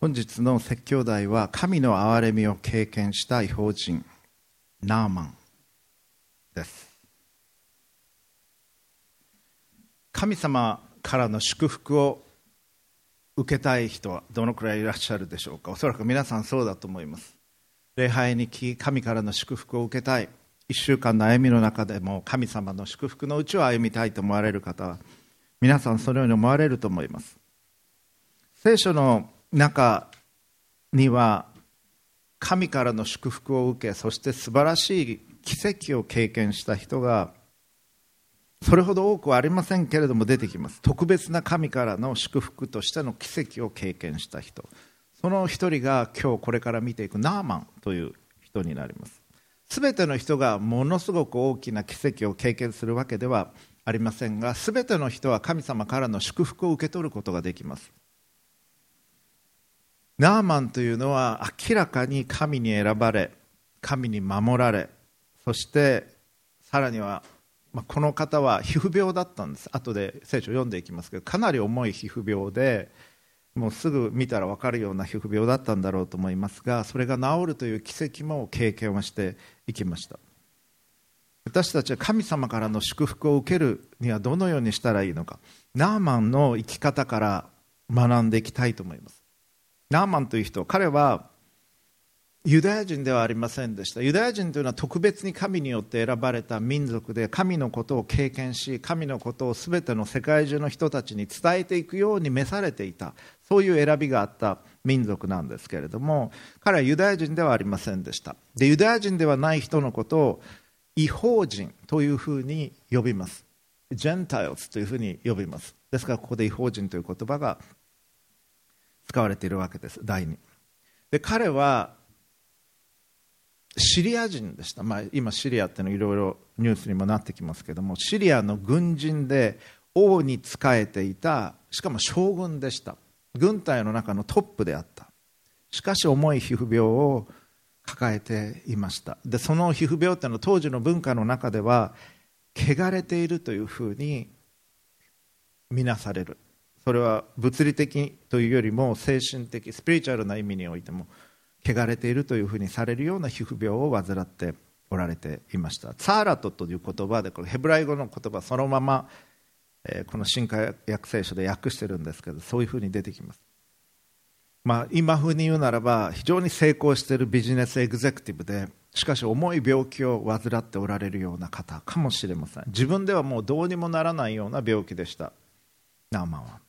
本日の説教題は神の憐れみを経験した違法人ナーマンです。神様からの祝福を受けたい人はどのくらいいらっしゃるでしょうか？おそらく皆さんそうだと思います。礼拝に来神からの祝福を受けたい。1週間の歩みの中でも神様の祝福のうちを歩みたいと思われる方は皆さんそのように思われると思います。聖書の中には神からの祝福を受けそして素晴らしい奇跡を経験した人がそれほど多くはありませんけれども出てきます。特別な神からの祝福としての奇跡を経験した人。その一人が今日これから見ていくナーマンという人になります。全ての人がものすごく大きな奇跡を経験するわけではありませんが全ての人は神様からの祝福を受け取ることができます。ナーマンというのは明らかに神に選ばれ神に守られそしてさらには、まあ、この方は皮膚病だったんです。後で聖書を読んでいきますけどかなり重い皮膚病でもうすぐ見たら分かるような皮膚病だったんだろうと思いますがそれが治るという奇跡も経験をしていきました。私たちは神様からの祝福を受けるにはどのようにしたらいいのか。ナーマンの生き方から学んでいきたいと思います。ナーマンという人彼はユダヤ人ではありませんでした。ユダヤ人というのは特別に神によって選ばれた民族で神のことを経験し神のことを全ての世界中の人たちに伝えていくように召されていた。そういう選びがあった民族なんですけれども彼はユダヤ人ではありませんでした。でユダヤ人ではない人のことを違法人というふうに呼びます。ジェンタイルズというふうに呼びます。ですからここで違法人という言葉が使われているわけです第2で彼はシリア人でした、まあ、今シリアっていうのいろいろニュースにもなってきますけどもシリアの軍人で王に仕えていたしかも将軍でした。軍隊の中のトップであった。しかし重い皮膚病を抱えていました。でその皮膚病っていうのは当時の文化の中では汚れているというふうに見なされる。それは物理的というよりも精神的スピリチュアルな意味においても汚れているというふうにされるような皮膚病を患っておられていました。ツァーラトという言葉でこれヘブライ語の言葉そのまま、えこの新海訳聖書で訳してるんですけどそういうふうに出てきます、まあ、今風に言うならば非常に成功しているビジネスエグゼクティブでしかし重い病気を患っておられるような方かもしれません。自分ではもうどうにもならないような病気でした。ナーマンは。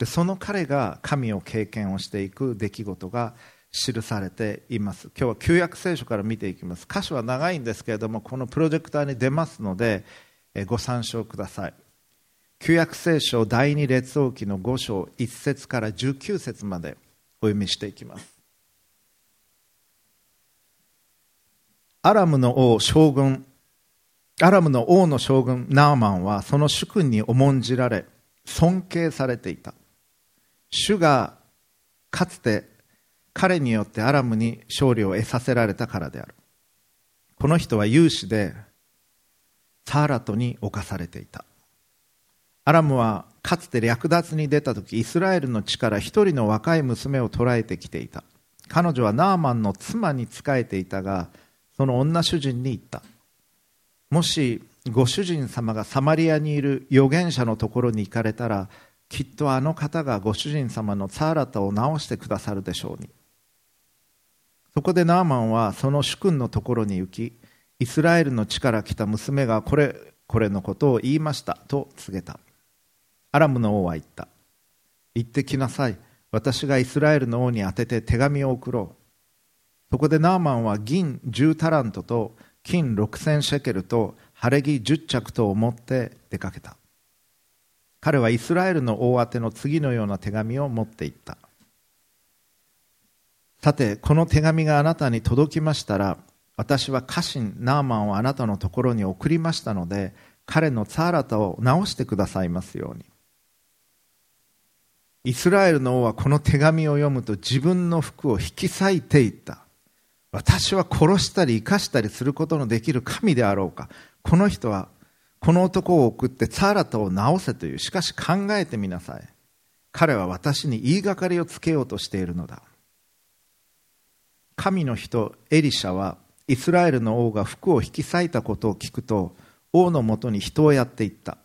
でその彼が神を経験をしていく出来事が記されています。今日は旧約聖書から見ていきます。箇所は長いんですけれどもこのプロジェクターに出ますのでご参照ください。旧約聖書第二列王記の5章1節から19節までお読みしていきます。アラムの王将軍アラムの王の将軍ナーマンはその主君に重んじられ尊敬されていた。主がかつて彼によってアラムに勝利を得させられたからである。この人は勇士でサーラトに侵されていた。アラムはかつて略奪に出た時イスラエルの地から一人の若い娘を捕らえてきていた。彼女はナーマンの妻に仕えていたがその女主人に言った。もしご主人様がサマリアにいる預言者のところに行かれたらきっとあの方がご主人様のツァーラタを直してくださるでしょうに。そこでナーマンはその主君のところに行きイスラエルの地から来た娘がこれこれのことを言いましたと告げた。アラムの王は言った。行ってきなさい。私がイスラエルの王に宛てて手紙を送ろう。そこでナーマンは銀10タラントと金6000シェケルと晴れ着10着とを持って出かけた。彼はイスラエルの大宛ての次のような手紙を持っていった。さてこの手紙があなたに届きましたら私は家臣ナーマンをあなたのところに送りましたので彼のツァーラタを直してくださいますように。イスラエルの王はこの手紙を読むと自分の服を引き裂いていった。私は殺したり生かしたりすることのできる神であろうか。この人はこの男を送ってツァーラタを直せというしかし考えてみなさい。彼は私に言いがかりをつけようとしているのだ。神の人エリシャはイスラエルの王が服を引き裂いたことを聞くと王のもとに人をやっていった。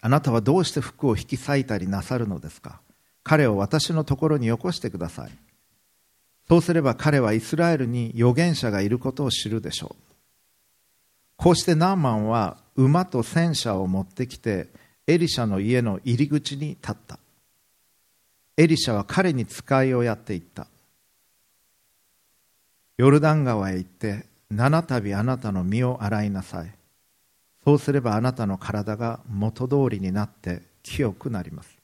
あなたはどうして服を引き裂いたりなさるのですか？彼を私のところによこしてください。そうすれば彼はイスラエルに預言者がいることを知るでしょう。こうしてナーマンは馬と戦車を持ってきてエリシャの家の入り口に立った。エリシャは彼に使いをやっていった。ヨルダン川へ行って七度あなたの身を洗いなさい。そうすればあなたの体が元通りになって清くなります。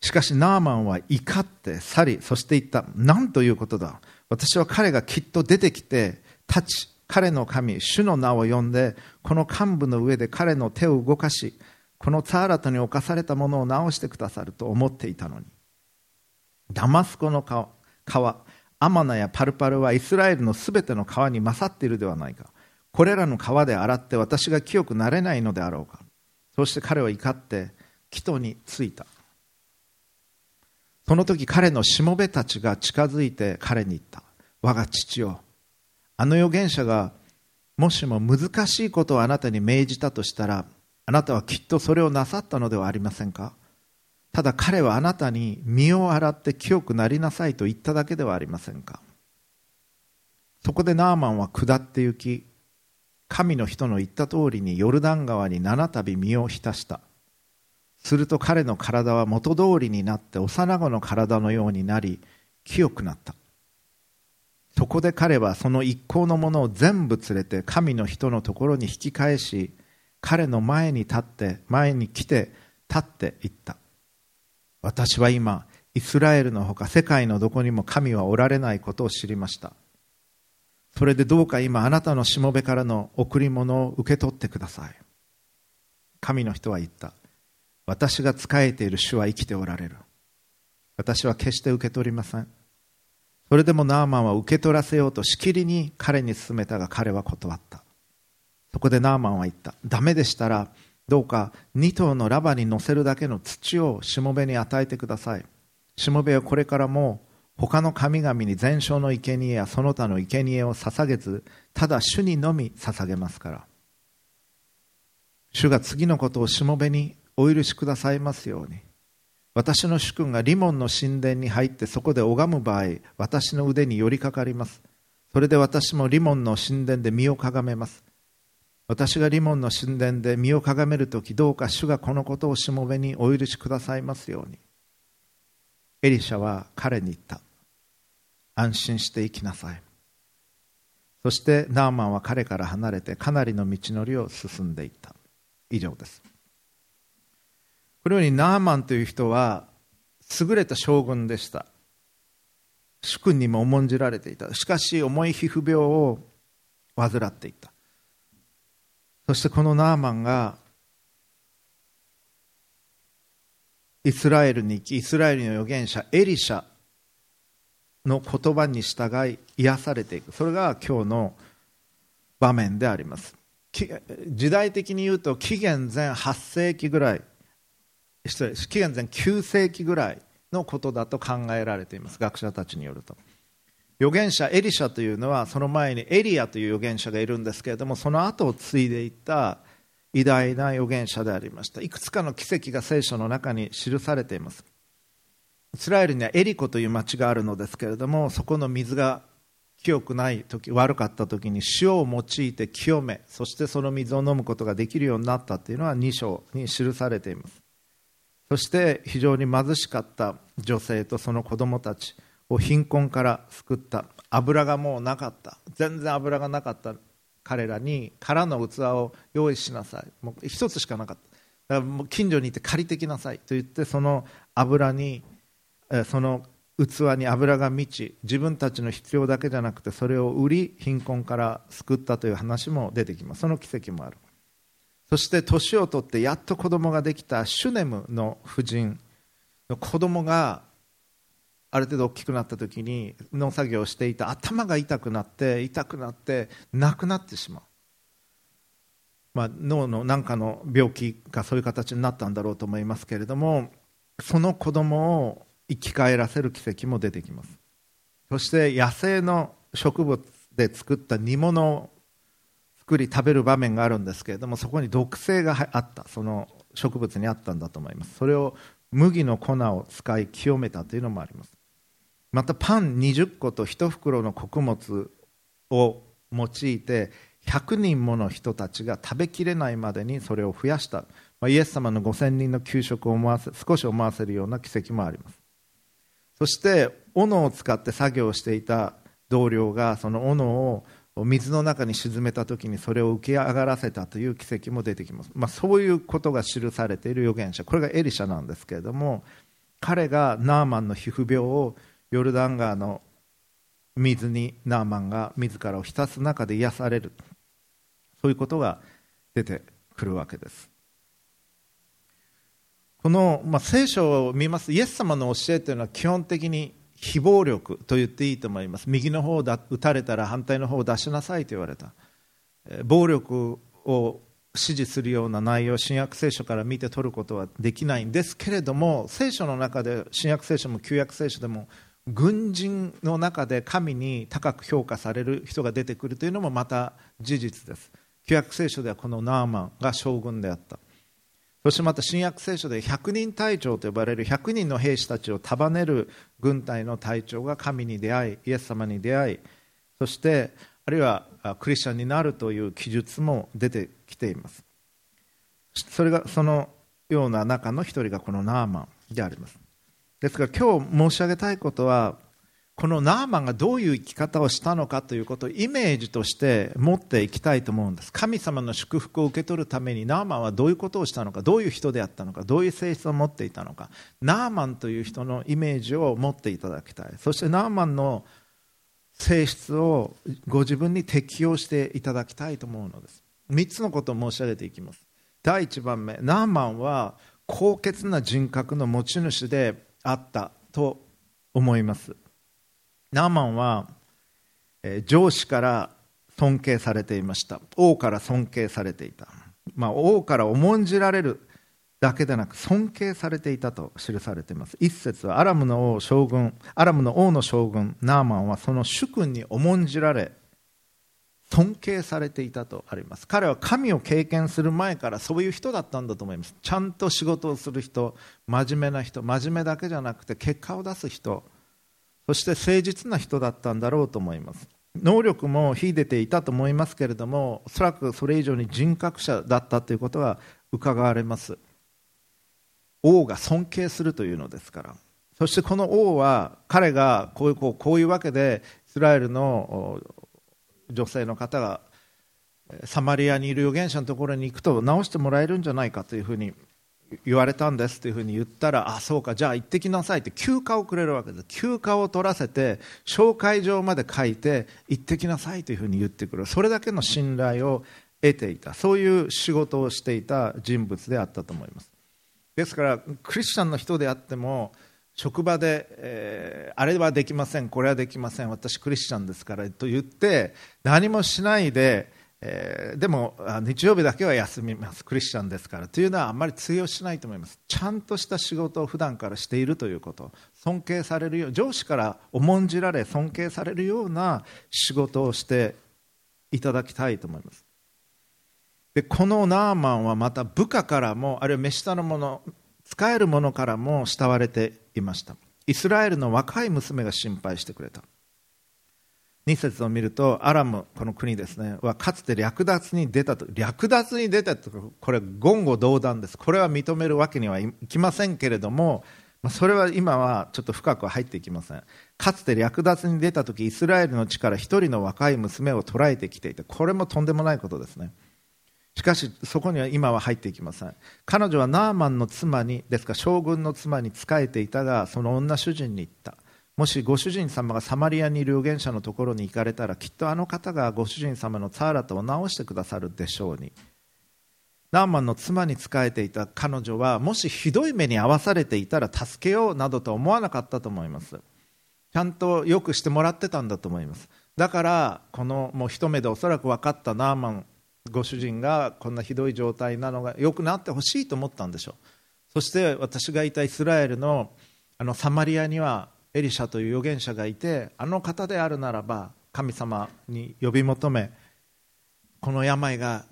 しかしナーマンは怒って去りそして言った。何ということだ。私は彼がきっと出てきて立ち彼の神主の名を呼んでこの幹部の上で彼の手を動かしこのツァーラトに侵されたものを直してくださると思っていたのに。ダマスコの川アマナやパルパルはイスラエルのすべての川に勝っているではないか。これらの川で洗って私が清くなれないのであろうか。そして彼は怒って木戸に着いた。その時彼のしもべたちが近づいて彼に言った。我が父よあの預言者がもしも難しいことをあなたに命じたとしたらあなたはきっとそれをなさったのではありませんか？ただ彼はあなたに身を洗って清くなりなさいと言っただけではありませんか？そこでナーマンは下って行き神の人の言った通りにヨルダン川に七度身を浸した。すると彼の体は元通りになって幼子の体のようになり清くなった。そこで彼はその一行のものを全部連れて神の人のところに引き返し彼の前に立って前に来て立っていった。私は今イスラエルのほか世界のどこにも神はおられないことを知りました。それでどうか今あなたのしもべからの贈り物を受け取ってください。神の人は言った。私が仕えている主は生きておられる。私は決して受け取りません。それでもナーマンは受け取らせようとしきりに彼に勧めたが彼は断った。そこでナーマンは言った。ダメでしたらどうか2頭のラバに乗せるだけの土をしもべに与えてください。しもべはこれからも他の神々に全焼の生贄やその他の生贄を捧げずただ主にのみ捧げますから。主が次のことをしもべにお許しくださいますように。私の主君がリモンの神殿に入ってそこで拝む場合私の腕に寄りかかります。それで私もリモンの神殿で身をかがめます。私がリモンの神殿で身をかがめるときどうか主がこのことをしもべにお許しくださいますように。エリシャは彼に言った。安心して生きなさい。そしてナーマンは彼から離れてかなりの道のりを進んでいった。以上です。このようにナーマンという人は優れた将軍でした。主君にも重んじられていた。しかし重い皮膚病を患っていた。そしてこのナーマンがイスラエルに行きイスラエルの預言者エリシャの言葉に従い癒されていく。それが今日の場面であります。時代的に言うと紀元前8世紀ぐらい失礼紀元前9世紀ぐらいのことだと考えられています。学者たちによると。預言者エリシャというのはその前にエリアという預言者がいるんですけれどもその後を継いでいった偉大な預言者でありました。いくつかの奇跡が聖書の中に記されています。イスラエルにはエリコという町があるのですけれどもそこの水が清くない時悪かった時に塩を用いて清めそしてその水を飲むことができるようになったというのは2章に記されています。そして非常に貧しかった女性とその子供たちを貧困から救った。油がもうなかった。全然油がなかった。彼らに空の器を用意しなさい。もう一つしかなかった。だからもう近所に行って借りてきなさい。と言ってその油にその器に油が満ち自分たちの必要だけじゃなくてそれを売り貧困から救ったという話も出てきます。その奇跡もある。そして年を取ってやっと子供ができたシュネムの夫人の子供がある程度大きくなった時に農作業をしていた頭が痛くなって痛くなって亡くなってしまう。まあ、脳の何かの病気かそういう形になったんだろうと思いますけれどもその子供を生き返らせる奇跡も出てきます。そして野生の植物で作った煮物を作り食べる場面があるんですけれどもそこに毒性があったその植物にあったんだと思います。それを麦の粉を使い清めたというのもあります。またパン20個と1袋の穀物を用いて100人もの人たちが食べきれないまでにそれを増やした、まあ、イエス様の5000人の給食を思わせ少し思わせるような奇跡もあります。そして斧を使って作業していた同僚がその斧を水の中に沈めた時にそれを浮き上がらせたという奇跡も出てきます、まあ、そういうことが記されている預言者。これがエリシャなんですけれども彼がナーマンの皮膚病をヨルダン川の水にナーマンが自らを浸す中で癒される。そういうことが出てくるわけです。この、まあ、聖書を見ますイエス様の教えというのは基本的に非暴力と言っていいと思います。右の方を打たれたら反対の方を出しなさいと言われた。暴力を支持するような内容を新約聖書から見て取ることはできないんですけれども聖書の中で新約聖書も旧約聖書でも軍人の中で神に高く評価される人が出てくるというのもまた事実です。旧約聖書ではこのナーマンが将軍であった。そしてまた新約聖書で100人隊長と呼ばれる100人の兵士たちを束ねる軍隊の隊長が神に出会いイエス様に出会いそしてあるいはクリスチャンになるという記述も出てきています。それがそのような中の一人がこのナーマンであります。ですから今日申し上げたいことはこのナーマンがどういう生き方をしたのかということをイメージとして持っていきたいと思うんです。神様の祝福を受け取るためにナーマンはどういうことをしたのか。どういう人であったのか。どういう性質を持っていたのか。ナーマンという人のイメージを持っていただきたい。そしてナーマンの性質をご自分に適用していただきたいと思うのです。3つのことを申し上げていきます。第1番目。ナーマンは高潔な人格の持ち主であったと思います。ナーマンは、上司から尊敬されていました。王から尊敬されていた、まあ、王から重んじられるだけでなく尊敬されていたと記されています。一節はアラムの王将軍アラムの王の将軍ナーマンはその主君に重んじられ尊敬されていたとあります。彼は神を経験する前からそういう人だったんだと思います。ちゃんと仕事をする人真面目な人真面目だけじゃなくて結果を出す人。そして誠実な人だったんだろうと思います。能力も秀でていたと思いますけれどもおそらくそれ以上に人格者だったということが伺われます。王が尊敬するというのですから。そしてこの王は彼がこういうこうこういうわけでイスラエルの女性の方がサマリアにいる預言者のところに行くと直してもらえるんじゃないかというふうに言われたんですというふうに言ったらあそうかじゃあ行ってきなさいって休暇をくれるわけです。休暇を取らせて紹介状まで書いて行ってきなさいというふうに言ってくる。それだけの信頼を得ていた。そういう仕事をしていた人物であったと思います。ですからクリスチャンの人であっても職場で、えー、あれはできませんこれはできません私クリスチャンですからと言って何もしないでえー、でも日曜日だけは休みます。クリスチャンですから。というのはあんまり通用しないと思います。ちゃんとした仕事を普段からしているということ。尊敬されるよう上司から重んじられ尊敬されるような仕事をしていただきたいと思います。でこのナーマンはまた部下からもあるいは目下の者使える者からも慕われていました。イスラエルの若い娘が心配してくれた。2節を見るとアラムこの国ですねはかつて略奪に出たと略奪に出たとこれ言語道断です。これは認めるわけにはいきませんけれどもそれは今はちょっと深くは入っていきません。かつて略奪に出た時イスラエルの地から一人の若い娘を捕らえてきていてこれもとんでもないことですね。しかしそこには今は入っていきません。彼女はナーマンの妻にですから将軍の妻に仕えていたがその女主人に言った。もしご主人様がサマリアにいる預言者のところに行かれたらきっとあの方がご主人様のツァーラトを直してくださるでしょうに。ナーマンの妻に仕えていた彼女はもしひどい目に遭わされていたら助けようなどと思わなかったと思います。ちゃんとよくしてもらってたんだと思います。だからこのもう一目でおそらく分かったナーマンご主人がこんなひどい状態なのが良くなってほしいと思ったんでしょう。そして私がいたイスラエルのあのサマリアにはエリシャという預言者がいてあの方であるならば神様に呼び求めこの病が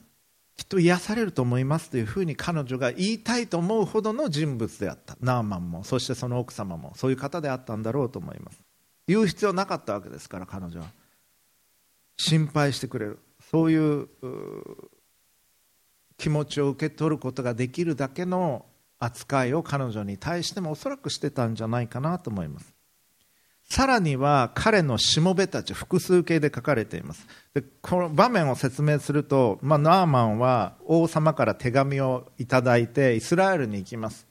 きっと癒されると思いますというふうに彼女が言いたいと思うほどの人物であった。ナーマンもそしてその奥様もそういう方であったんだろうと思います。言う必要なかったわけですから彼女は。心配してくれる。そういう気持ちを受け取ることができるだけの扱いを彼女に対してもおそらくしてたんじゃないかなと思います。さらには彼のしもべたち複数形で書かれています。でこの場面を説明すると、まあ、ナーマンは王様から手紙をいただいてイスラエルに行きます。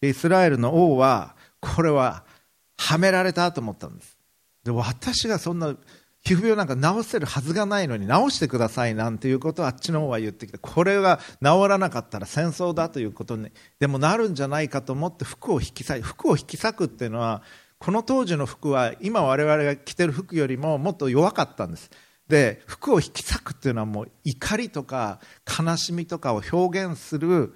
イスラエルの王はこれははめられたと思ったんです。で私がそんな皮膚病なんか治せるはずがないのに治してくださいなんていうことをあっちの方は言ってきてこれが治らなかったら戦争だということにでもなるんじゃないかと思って服を引き裂い服を引き裂くっていうのはこの当時の服は今我々が着てる服よりももっと弱かったんです。で服を引き裂くっていうのはもう怒りとか悲しみとかを表現する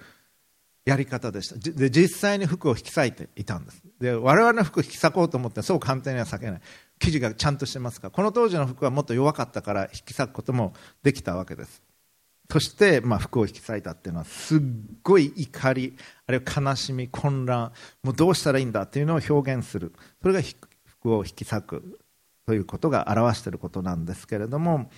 やり方でした。で実際に服を引き裂いていたんです。で我々の服を引き裂こうと思ってそう簡単には裂けない。生地がちゃんとしてますからこの当時の服はもっと弱かったから引き裂くこともできたわけです。そして、まあ、服を引き裂いたっていうのはすっごい怒りあるいは悲しみ混乱もうどうしたらいいんだっていうのを表現する。それが服を引き裂くということが表していることなんですけれども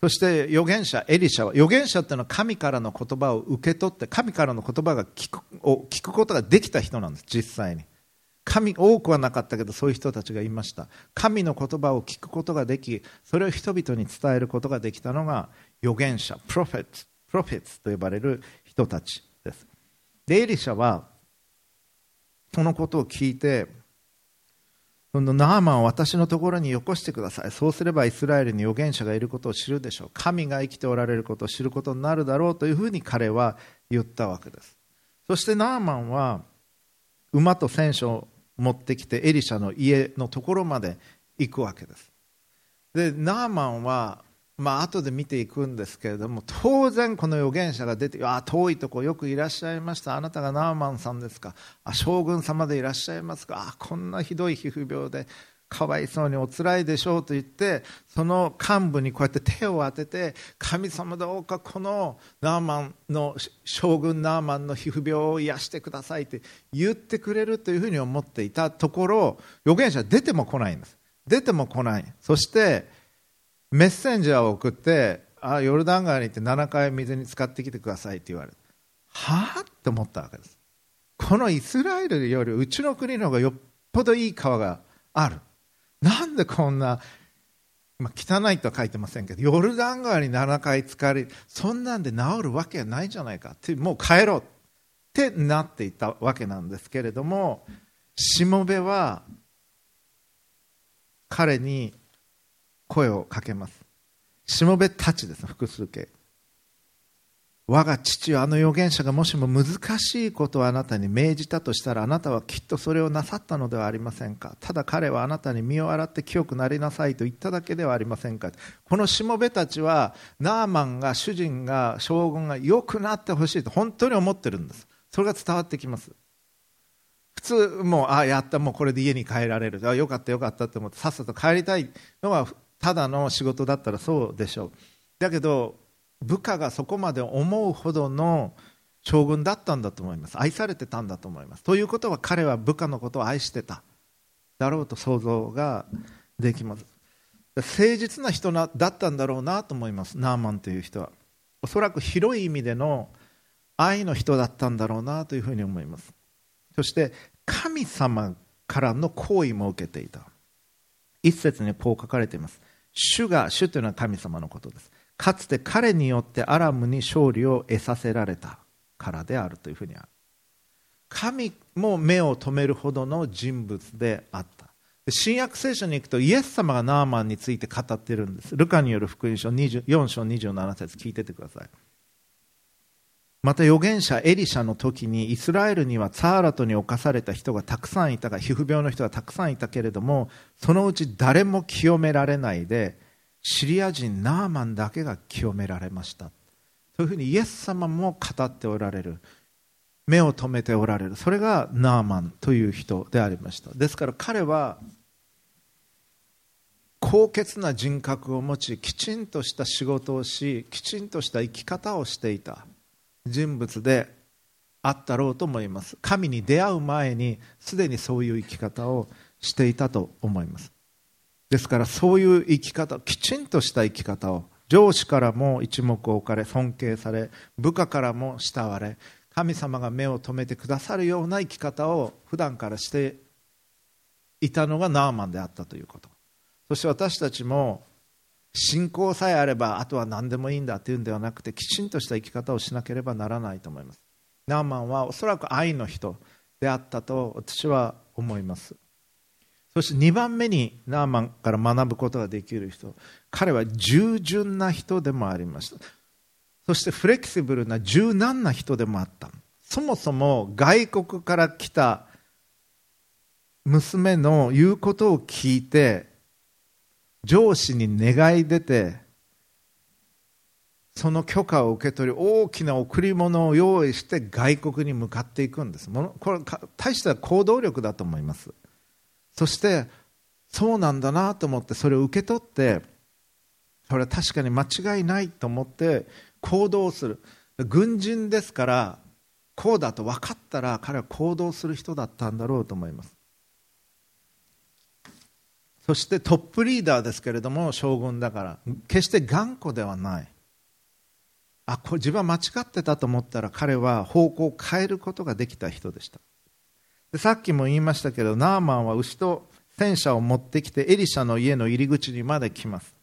そして預言者エリシャは預言者っていうのは神からの言葉を受け取って神からの言葉が聞くを聞くことができた人なんです実際に。神多くはなかったけどそういう人たちがいました。神の言葉を聞くことができそれを人々に伝えることができたのが預言者プロフェッツプロフェッツと呼ばれる人たちです。でエリシャはそのことを聞いてそのナーマンを私のところによこしてください。そうすればイスラエルに預言者がいることを知るでしょう。神が生きておられることを知ることになるだろうというふうに彼は言ったわけです。そしてナーマンは馬と戦車を持ってきてエリシャの家のところまで行くわけです。でナーマンはまあ後で見ていくんですけれども当然この預言者が出てあ遠いとこよくいらっしゃいました。あなたがナーマンさんですか。あ将軍様でいらっしゃいますか。あこんなひどい皮膚病でかわいそうにおつらいでしょうと言ってその幹部にこうやって手を当てて神様どうかこのナーマンの将軍ナーマンの皮膚病を癒してくださいって言ってくれるというふうに思っていたところ預言者出ても来ないんです。出ても来ない。そしてメッセンジャーを送ってあヨルダン川に行って7回水に浸かってきてくださいって言われてはあ？って思ったわけです。このイスラエルよりうちの国の方がよっぽどいい川がある。なんでこんな、まあ、汚いとは書いてませんけどヨルダン川に7回浸かりそんなんで治るわけないじゃないかってもう帰ろうってなっていたわけなんですけれどもしもべは彼に声をかけます。しもべたちです複数形。我が父はあの預言者がもしも難しいことをあなたに命じたとしたらあなたはきっとそれをなさったのではありませんか。ただ彼はあなたに身を洗って清くなりなさいと言っただけではありませんか。このしもべたちはナーマンが主人が将軍が良くなってほしいと本当に思ってるんです。それが伝わってきます。普通もうあやったもうこれで家に帰られる。あよかったよかったって思ってさっさと帰りたいのはただの仕事だったらそうでしょう。だけど部下がそこまで思うほどの将軍だったんだと思います。愛されてたんだと思います。ということは彼は部下のことを愛してた。だろうと想像ができます。誠実な人だったんだろうなと思います。ナーマンという人は。おそらく広い意味での愛の人だったんだろうなというふうに思います。そして神様からの好意も受けていた。一節にこう書かれています。主が主というのは神様のことです。かつて彼によってアラムに勝利を得させられたからであるというふうにある。神も目を留めるほどの人物であった。新約聖書に行くとイエス様がナーマンについて語っているんです。ルカによる福音書4章27節聞いててください。また預言者エリシャの時にイスラエルにはツァーラトに侵された人がたくさんいたが皮膚病の人がたくさんいたけれどもそのうち誰も清められないでシリア人ナーマンだけが清められました。というふうにイエス様も語っておられる。目を留めておられる。それがナーマンという人でありました。ですから彼は高潔な人格を持ちきちんとした仕事をしきちんとした生き方をしていた。人物であったろうと思います。神に出会う前にすでにそういう生き方をしていたと思います。ですからそういう生き方きちんとした生き方を上司からも一目置かれ尊敬され部下からも慕われ神様が目を留めてくださるような生き方を普段からしていたのがナーマンであったということ。そして私たちも信仰さえあればあとは何でもいいんだというんではなくてきちんとした生き方をしなければならないと思います。ナーマンはおそらく愛の人であったと私は思います。そして2番目にナーマンから学ぶことができる人彼は従順な人でもありました。そしてフレキシブルな柔軟な人でもあった。そもそも外国から来た娘の言うことを聞いて上司に願い出てその許可を受け取り大きな贈り物を用意して外国に向かっていくんです。これ大した行動力だと思います。そしてそうなんだなと思ってそれを受け取ってそれは確かに間違いないと思って行動する。軍人ですからこうだと分かったら彼は行動する人だったんだろうと思います。そしてトップリーダーですけれども将軍だから。決して頑固ではない。あこれ自分は間違ってたと思ったら彼は方向を変えることができた人でした。でさっきも言いましたけどナーマンは牛と戦車を持ってきてエリシャの家の入り口にまで来ます。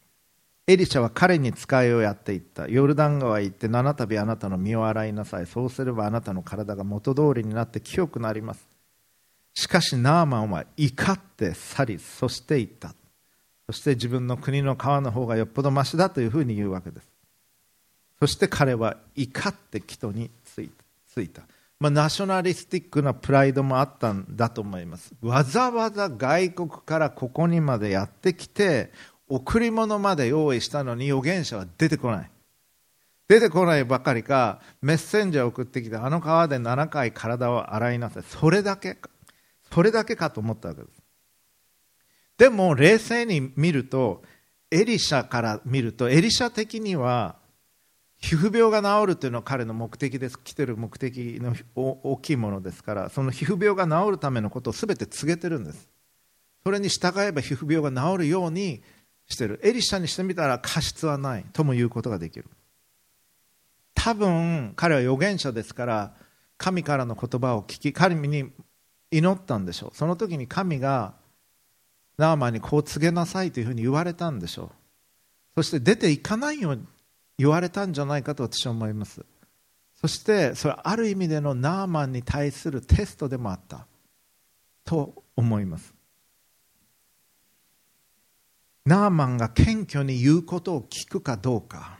エリシャは彼に使いをやっていった。ヨルダン川へ行って七度あなたの身を洗いなさい。そうすればあなたの体が元通りになって清くなります。しかしナーマンは怒って去りそして言った。そして自分の国の川の方がよっぽどましだというふうに言うわけです。そして彼は怒って人についた、まあ、ナショナリスティックなプライドもあったんだと思います。わざわざ外国からここにまでやってきて贈り物まで用意したのに預言者は出てこない。出てこないばかりかメッセンジャーを送ってきてあの川で7回体を洗いなさい。それだけか。それだけかと思ったわけです。でも冷静に見るとエリシャから見るとエリシャ的には皮膚病が治るというのは彼の目的です。来てる目的の大きいものですからその皮膚病が治るためのことを全て告げてるんです。それに従えば皮膚病が治るようにしてる。エリシャにしてみたら過失はないとも言うことができる。多分彼は預言者ですから神からの言葉を聞き神に祈ったんでしょう。その時に神がナーマンにこう告げなさいというふうに言われたんでしょう。そして出ていかないように言われたんじゃないかと私は思います。そしてそれはある意味でのナーマンに対するテストでもあった。と思います。ナーマンが謙虚に言うことを聞くかどうか。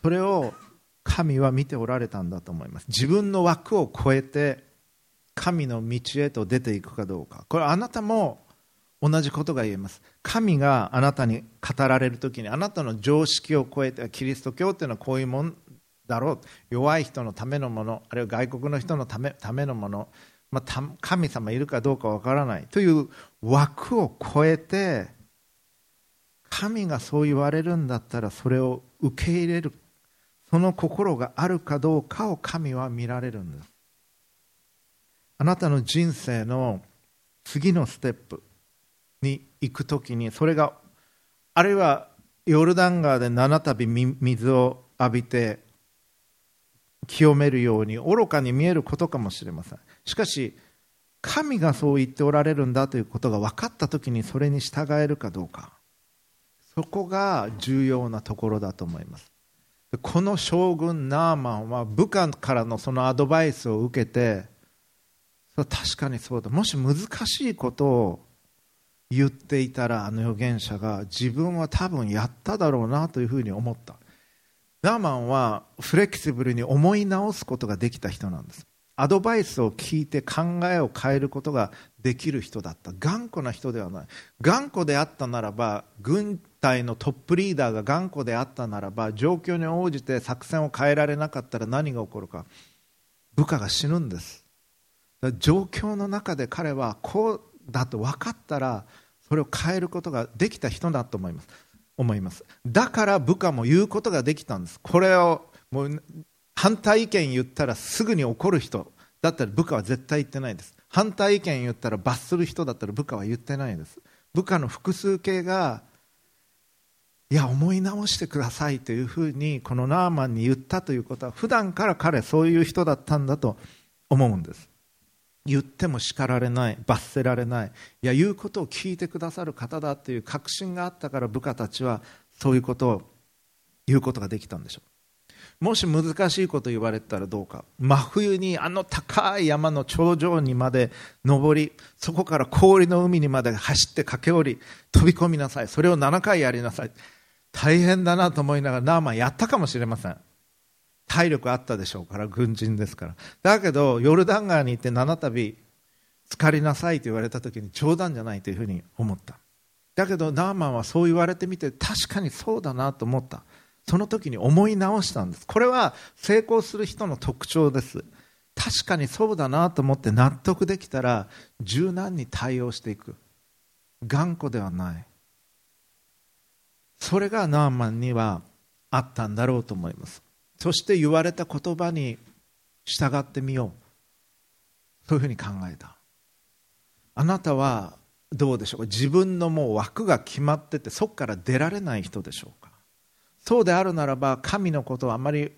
それを神は見ておられたんだと思います。自分の枠を超えて神の道へと出ていくかどうか。これあなたも同じことが言えます。神があなたに語られる時にあなたの常識を超えてキリスト教っていうのはこういうもんだろう。弱い人のためのものあるいは外国の人のためためのもの、まあ、神様いるかどうかわからない。という枠を超えて神がそう言われるんだったらそれを受け入れる。その心があるかどうかを神は見られるんです。あなたの人生の次のステップに行く時にそれがあるいはヨルダン川で七度水を浴びて清めるように愚かに見えることかもしれません。しかし神がそう言っておられるんだということが分かった時にそれに従えるかどうか。そこが重要なところだと思います。この将軍ナーマンは部下からのそのアドバイスを受けて確かにそうだ。もし難しいことを言っていたらあの預言者が自分は多分やっただろうなというふうに思った。ナーマンはフレキシブルに思い直すことができた人なんです。アドバイスを聞いて考えを変えることができる人だった。頑固な人ではない。頑固であったならば軍隊のトップリーダーが頑固であったならば状況に応じて作戦を変えられなかったら何が起こるか。部下が死ぬんです。状況の中で彼はこうだと分かったらそれを変えることができた人だと思います。思います。だから部下も言うことができたんです。これをもう反対意見言ったらすぐに怒る人だったら部下は絶対言ってないです。反対意見言ったら罰する人だったら部下は言ってないです。部下の複数形がいや思い直してくださいというふうにこのナーマンに言ったということは普段から彼そういう人だったんだと思うんです。言っても叱られない罰せられないいや言うことを聞いてくださる方だという確信があったから部下たちはそういうことを言うことができたんでしょう。もし難しいこと言われたらどうか。真冬にあの高い山の頂上にまで登りそこから氷の海にまで走って駆け下り飛び込みなさい。それを7回やりなさい。大変だなと思いながらナーマンやったかもしれません。体力あったでしょうから軍人ですから。だけどヨルダン川に行って7度浸かりなさいと言われた時に冗談じゃないというふうに思った。だけどナーマンはそう言われてみて確かにそうだなと思った。その時に思い直したんです。これは成功する人の特徴です。確かにそうだなと思って納得できたら柔軟に対応していく。頑固ではない。それがナーマンにはあったんだろうと思います。そして言われた言葉に従ってみよう。そういうふうに考えた。あなたはどうでしょうか？自分のもう枠が決まっててそこから出られない人でしょうか？そうであるならば神のことをあまり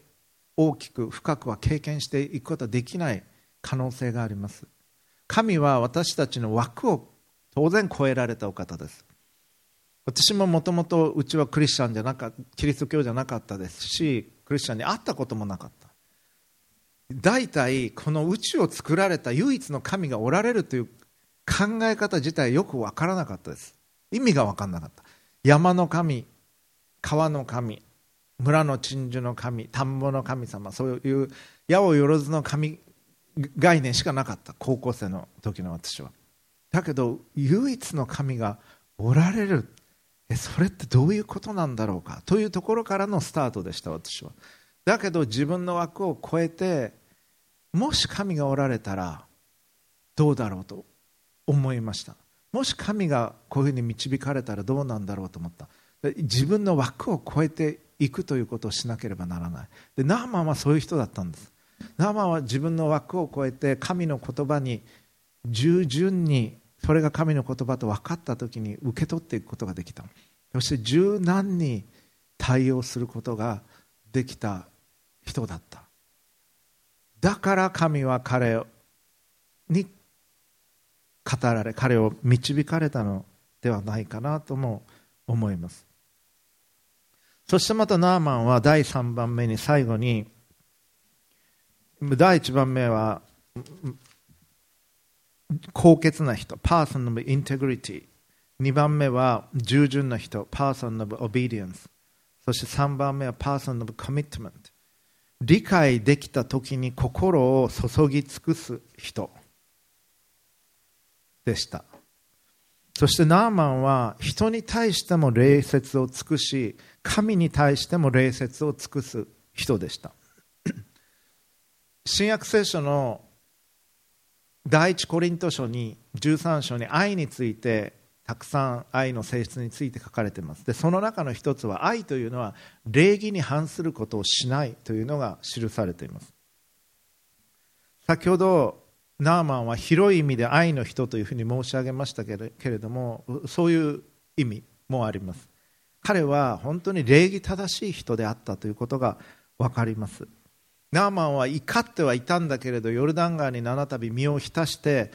大きく深くは経験していくことはできない可能性があります。神は私たちの枠を当然超えられたお方です。私ももともとうちはクリスチャンじゃなかキリスト教じゃなかったですしクリスチャンに会ったこともなかった。大体この宇宙を作られた唯一の神がおられるという考え方自体よく分からなかったです。意味が分からなかった。山の神川の神村の鎮守の神田んぼの神様そういう八百万の神概念しかなかった。高校生の時の私は。だけど唯一の神がおられる。それってどういうことなんだろうか？というところからのスタートでした私は。だけど自分の枠を超えてもし神がおられたらどうだろうと思いました。もし神がこういうふうに導かれたらどうなんだろうと思った。自分の枠を超えていくということをしなければならない。でナーマンはそういう人だったんです。ナーマンは自分の枠を超えて神の言葉に従順にそれが神の言葉と分かった時に受け取っていくことができた。そして柔軟に対応することができた人だった。だから神は彼に語られ彼を導かれたのではないかなとも思います。そしてまたナーマンは第3番目に最後に第1番目は高潔な人、パーソン of integrity。2番目は従順な人、パーソン of obedience。そして3番目はパーソン of commitment。理解できた時に心を注ぎ尽くす人でした。そしてナーマンは人に対しても礼節を尽くし、神に対しても礼節を尽くす人でした。新約聖書の第一コリント書に13章に愛についてたくさん愛の性質について書かれています。でその中の一つは愛というのは礼儀に反することをしないというのが記されています。先ほどナーマンは広い意味で愛の人というふうに申し上げましたけれどもそういう意味もあります。彼は本当に礼儀正しい人であったということが分かります。ナーマンは怒ってはいたんだけれどヨルダン川に七度身を浸して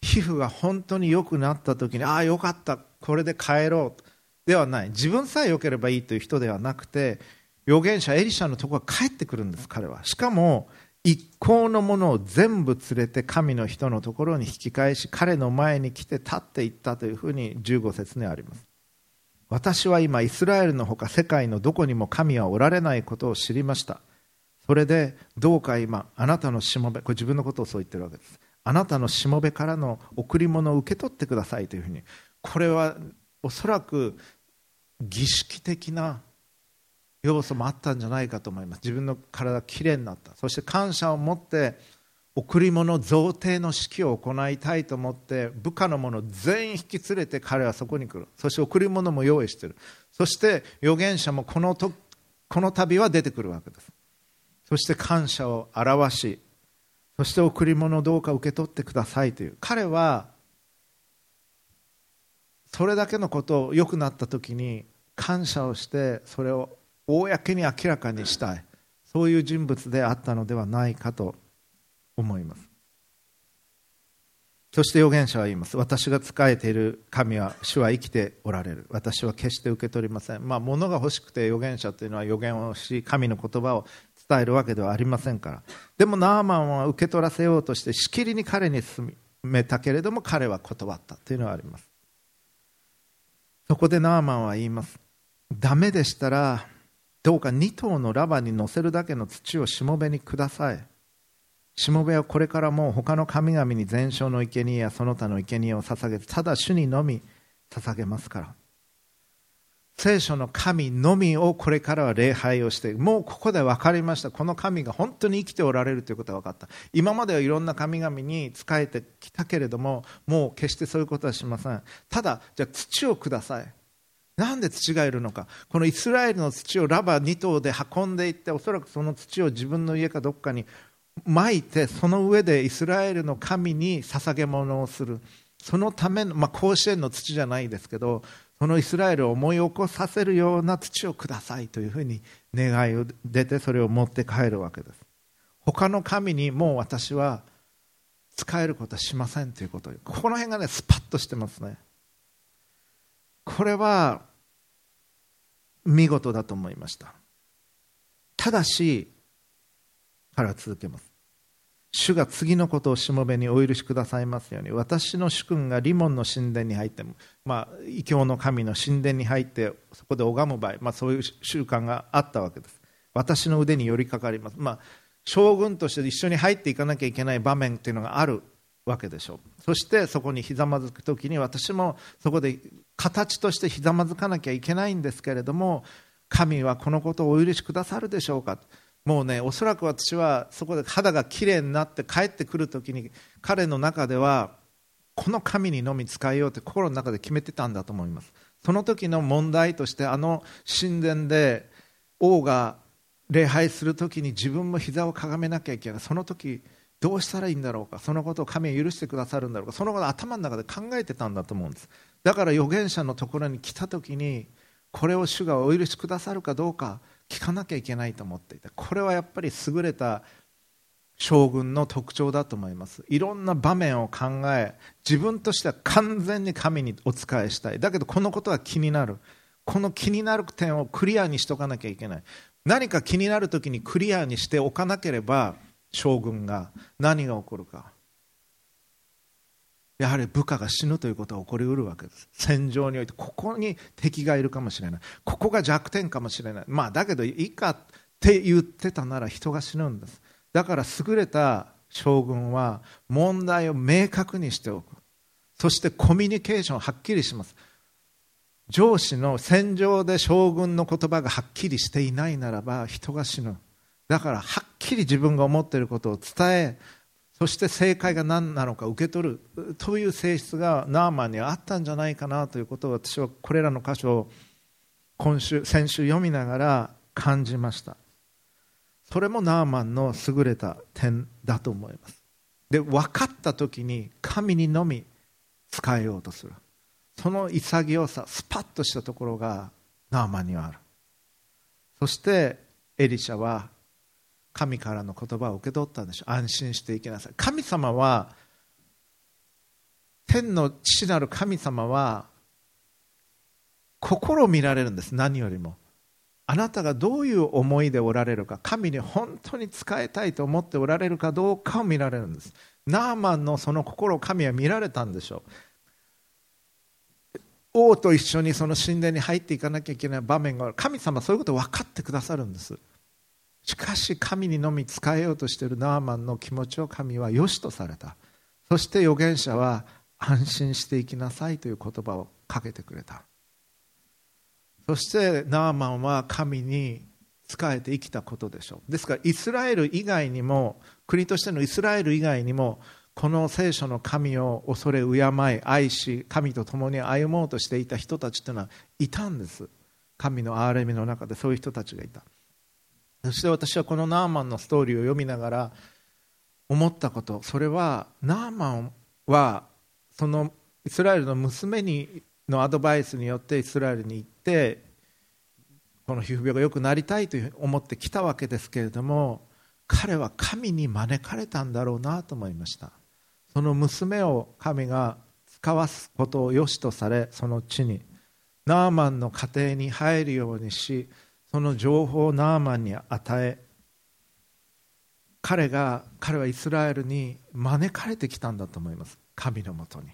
皮膚が本当に良くなった時にああよかったこれで帰ろうではない。自分さえ良ければいいという人ではなくて預言者エリシャのところが帰ってくるんです彼は。しかも一向のものを全部連れて神の人のところに引き返し彼の前に来て立っていったというふうに15節にあります。私は今イスラエルのほか世界のどこにも神はおられないことを知りました。それでどうか今あなたのしもべこれ自分のことをそう言ってるわけです。あなたのしもべからの贈り物を受け取ってくださいというふうに。これはおそらく儀式的な要素もあったんじゃないかと思います。自分の体がきれいになった。そして感謝を持って贈り物贈呈の式を行いたいと思って部下の者全員引き連れて彼はそこに来る。そして贈り物も用意している。そして預言者もこのとこの旅は出てくるわけです。そして感謝を表しそして贈り物をどうか受け取ってくださいという。彼はそれだけのことを良くなった時に感謝をしてそれを公に明らかにしたい。そういう人物であったのではないかと思います。そして預言者は言います。私が仕えている神は主は生きておられる。私は決して受け取りません。まあ物が欲しくて預言者というのは預言をし神の言葉を伝えるわけではありませんから。でもナーマンは受け取らせようとしてしきりに彼に進めたけれども彼は断ったというのはあります。そこでナーマンは言います。ダメでしたらどうか2頭のラバに乗せるだけの土をしもべにください。しもべはこれからもう他の神々に全焼の生贄やその他の生贄を捧げてただ主にのみ捧げますから。聖書の神のみをこれからは礼拝をしてもうここで分かりました。この神が本当に生きておられるということが分かった。今まではいろんな神々に仕えてきたけれどももう決してそういうことはしません。ただじゃあ土をください。なんで土がいるのか。このイスラエルの土をラバ2頭で運んでいっておそらくその土を自分の家かどっかにまいてその上でイスラエルの神に捧げ物をする。そのための、まあ、甲子園の土じゃないですけどそのイスラエルを思い起こさせるような土をくださいというふうに願いを出てそれを持って帰るわけです。他の神にもう私は使えることはしませんということここの辺がねスパッとしてますね。これは見事だと思いました。ただし彼は続けます。主が次のことをしもべにお許しくださいますように私の主君がリモンの神殿に入って、まあ、異教の神の神殿に入ってそこで拝む場合、まあ、そういう習慣があったわけです。私の腕に寄りかかります、まあ、将軍として一緒に入っていかなきゃいけない場面というのがあるわけでしょう。そしてそこにひざまずく時に私もそこで形としてひざまずかなきゃいけないんですけれども神はこのことをお許しくださるでしょうか。もうねおそらく私はそこで肌がきれいになって帰ってくるときに彼の中ではこの神にのみ使えようって心の中で決めてたんだと思います。その時の問題としてあの神殿で王が礼拝する時に自分も膝をかがめなきゃいけない。その時どうしたらいいんだろうか。そのことを神は許してくださるんだろうか。そのことを頭の中で考えてたんだと思うんです。だから預言者のところに来た時にこれを主がお許しくださるかどうか聞かなきゃいけないと思っていた。これはやっぱり優れた将軍の特徴だと思います。いろんな場面を考え自分としては完全に神にお仕えしたい。だけどこのことは気になる。この気になる点をクリアにしておかなきゃいけない。何か気になる時にクリアにしておかなければ将軍が何が起こるか。やはり部下が死ぬということは起こりうるわけです。戦場においてここに敵がいるかもしれない。ここが弱点かもしれない。まあだけどいいかって言ってたなら人が死ぬんです。だから優れた将軍は問題を明確にしておく。そしてコミュニケーションはっきりします。上司の戦場で将軍の言葉がはっきりしていないならば人が死ぬ。だからはっきり自分が思っていることを伝えそして正解が何なのか受け取るという性質がナーマンにあったんじゃないかなということを私はこれらの箇所を今週先週読みながら感じました。それもナーマンの優れた点だと思います。で分かった時に神にのみ使えようとする。その潔さスパッとしたところがナーマンにはある。そしてエリシャは神からの言葉を受け取ったんでしょう。安心していきなさい。神様は天の父なる神様は心を見られるんです。何よりも。あなたがどういう思いでおられるか。神に本当に仕えたいと思っておられるか。どうかを見られるんです。ナーマンのその心を神は見られたんでしょう。王と一緒にその神殿に入っていかなきゃいけない場面がある。神様はそういうことを分かってくださるんです。しかし神にのみ仕えようとしているナーマンの気持ちを神は良しとされた。そして預言者は安心していきなさいという言葉をかけてくれた。そしてナーマンは神に仕えて生きたことでしょう。ですからイスラエル以外にも国としてのイスラエル以外にもこの聖書の神を恐れ敬い愛し神と共に歩もうとしていた人たちというのはいたんです。神の憐れみの中でそういう人たちがいた。そして私はこのナーマンのストーリーを読みながら思ったこと。それはナーマンはそのイスラエルの娘にのアドバイスによってイスラエルに行ってこの皮膚病が良くなりたいと思ってきたわけですけれども彼は神に招かれたんだろうなと思いました。その娘を神が使わすことを良しとされその地にナーマンの家庭に入るようにしその情報をナーマンに与え彼が彼はイスラエルに招かれてきたんだと思います。神のもとに。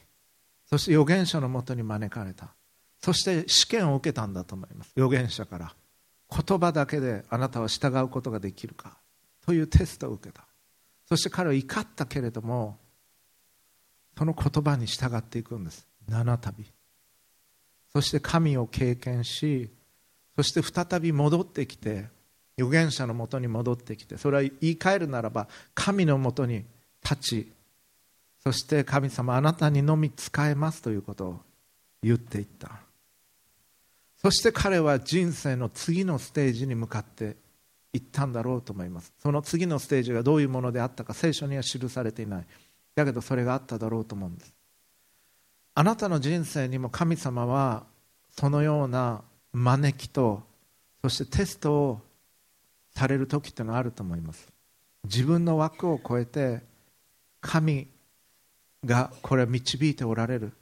そして預言者のもとに招かれた。そして試験を受けたんだと思います。預言者から。言葉だけであなたは従うことができるか。というテストを受けた。そして彼は怒ったけれどもその言葉に従っていくんです。七度そして神を経験しそして再び戻ってきて預言者のもとに戻ってきてそれは言い換えるならば神のもとに立ちそして神様あなたにのみ使えますということを言っていった。そして彼は人生の次のステージに向かって行ったんだろうと思います。その次のステージがどういうものであったか聖書には記されていない。だけどそれがあっただろうと思うんです。あなたの人生にも神様はそのような招きとそしてテストをされる時ってのはあると思います。自分の枠を超えて神がこれ導いておられる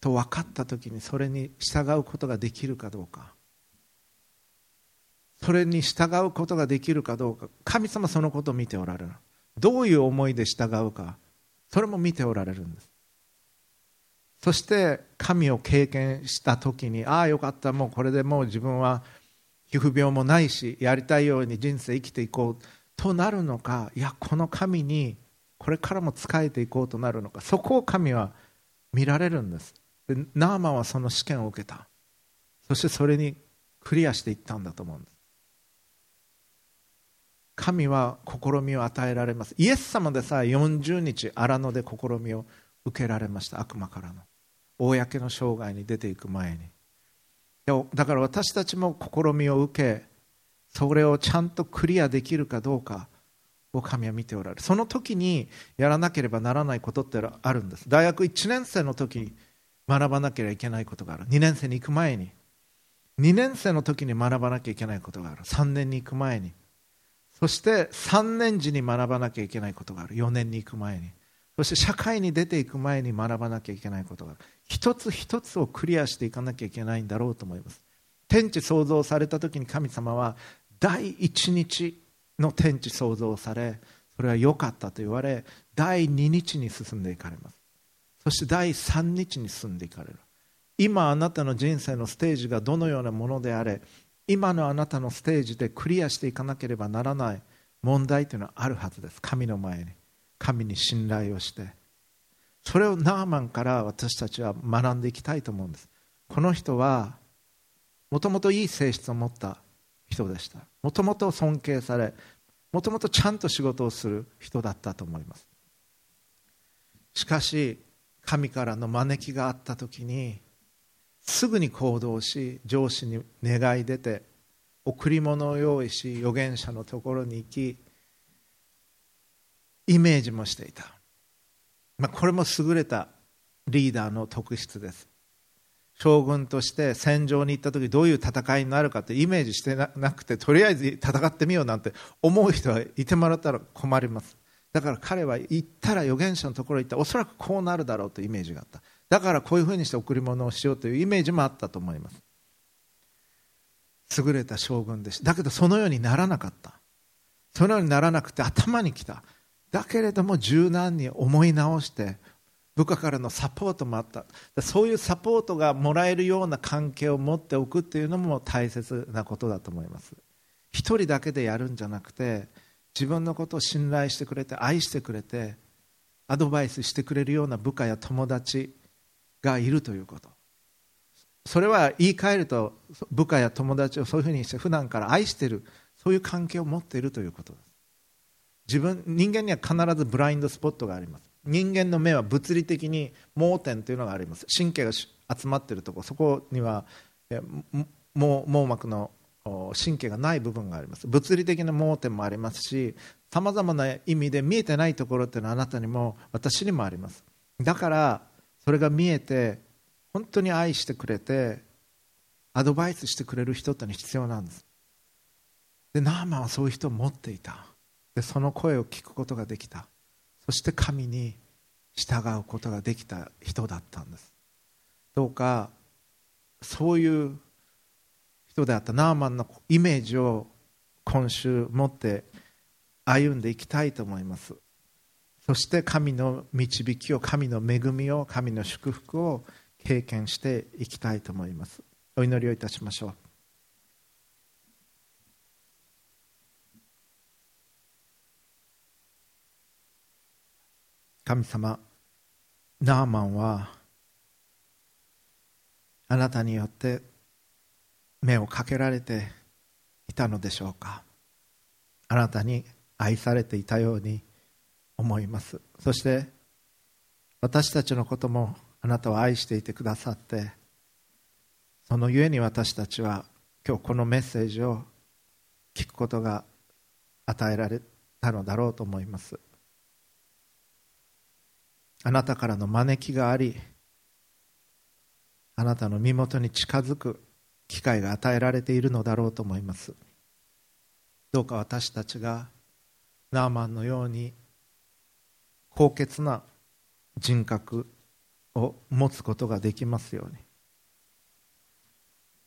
と分かった時にそれに従うことができるかどうか。それに従うことができるかどうか。神様そのことを見ておられる。どういう思いで従うかそれも見ておられるんです。そして神を経験した時にああよかったもうこれでもう自分は皮膚病もないしやりたいように人生生きていこうとなるのかいやこの神にこれからも仕えていこうとなるのかそこを神は見られるんです。でナーマンはその試験を受けた。そしてそれにクリアしていったんだと思うんです。神は試みを与えられます。イエス様でさえ40日荒野で試みを受けられました。悪魔からの。公の生涯に出ていく前に。だから私たちも試みを受けそれをちゃんとクリアできるかどうかを神は見ておられる。その時にやらなければならないことってあるんです。大学1年生の時に学ばなければいけないことがある。2年生に行く前に。2年生の時に学ばなきゃいけないことがある。3年に行く前に。そして3年時に学ばなきゃいけないことがある。4年に行く前に。そして社会に出ていく前に学ばなきゃいけないことがある。一つ一つをクリアしていかなきゃいけないんだろうと思います。天地創造された時に神様は第一日の天地創造されそれは良かったと言われ第二日に進んでいかれます。そして第三日に進んでいかれる。今あなたの人生のステージがどのようなものであれ今のあなたのステージでクリアしていかなければならない問題というのはあるはずです。神の前に神に信頼をしてそれをナーマンから私たちは学んでいきたいと思うんです。この人はもともといい性質を持った人でした。もともと尊敬されもともとちゃんと仕事をする人だったと思います。しかし神からの招きがあった時にすぐに行動し上司に願い出て贈り物を用意し預言者のところに行きイメージもしていた、まあ、これも優れたリーダーの特質です。将軍として戦場に行った時どういう戦いになるかってイメージしてなくてとりあえず戦ってみようなんて思う人はいてもらったら困ります。だから彼は行ったら預言者のところに行ったおそらくこうなるだろうというイメージがあった。だからこういうふうにして贈り物をしようというイメージもあったと思います。優れた将軍でした。だけどそのようにならなかった。そのようにならなくて頭にきた。だけれども柔軟に思い直して部下からのサポートもあった。そういうサポートがもらえるような関係を持っておくっていうのも大切なことだと思います。一人だけでやるんじゃなくて自分のことを信頼してくれて愛してくれてアドバイスしてくれるような部下や友達がいるということ。それは言い換えると部下や友達をそういうふうにして普段から愛しているそういう関係を持っているということです。自分人間には必ずブラインドスポットがあります。人間の目は物理的に盲点というのがあります。神経が集まっているとこ。ろそこには網膜の神経がない部分があります。物理的な盲点もありますしさまざまな意味で見えてないところっていうのはあなたにも私にもあります。だからそれが見えて本当に愛してくれてアドバイスしてくれる人ってのは必要なんです。でナーマンはそういう人を持っていた。でその声を聞くことができた。そして神に従うことができた人だったんです。どうかそういう人であったナーマンのイメージを今週持って歩んでいきたいと思います。そして神の導きを神の恵みを神の祝福を経験していきたいと思います。お祈りをいたしましょう。神様ナーマンはあなたによって目をかけられていたのでしょうか。あなたに愛されていたように思います。そして私たちのこともあなたは愛していてくださってそのゆえに私たちは今日このメッセージを聞くことが与えられたのだろうと思います。あなたからの招きがありあなたの身元に近づく機会が与えられているのだろうと思います。どうか私たちがナーマンのように高潔な人格を持つことができますように。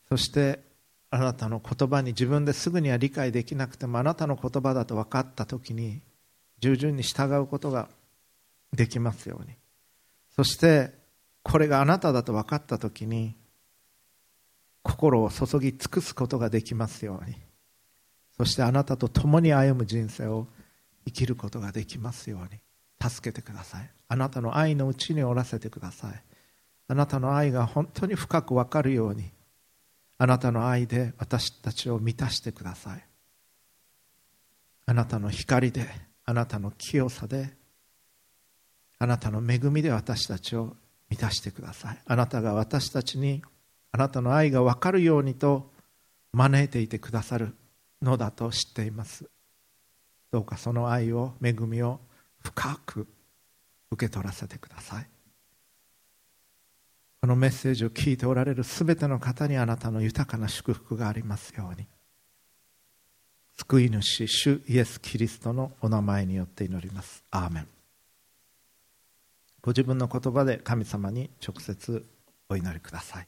そしてあなたの言葉に自分ですぐには理解できなくてもあなたの言葉だと分かった時に従順に従うことができますように。そしてこれがあなただと分かった時に心を注ぎ尽くすことができますように。そしてあなたと共に歩む人生を生きることができますように。助けてください。あなたの愛のうちにおらせてください。あなたの愛が本当に深く分かるように。あなたの愛で私たちを満たしてください。あなたの光であなたの清さであなたの恵みで私たちを満たしてください。あなたが私たちにあなたの愛が分かるようにと招いていてくださるのだと知っています。どうかその愛を恵みを深く受け取らせてください。このメッセージを聞いておられるすべての方にあなたの豊かな祝福がありますように。救い主主イエス・キリストのお名前によって祈ります。アーメン。ご自分の言葉で神様に直接お祈りください。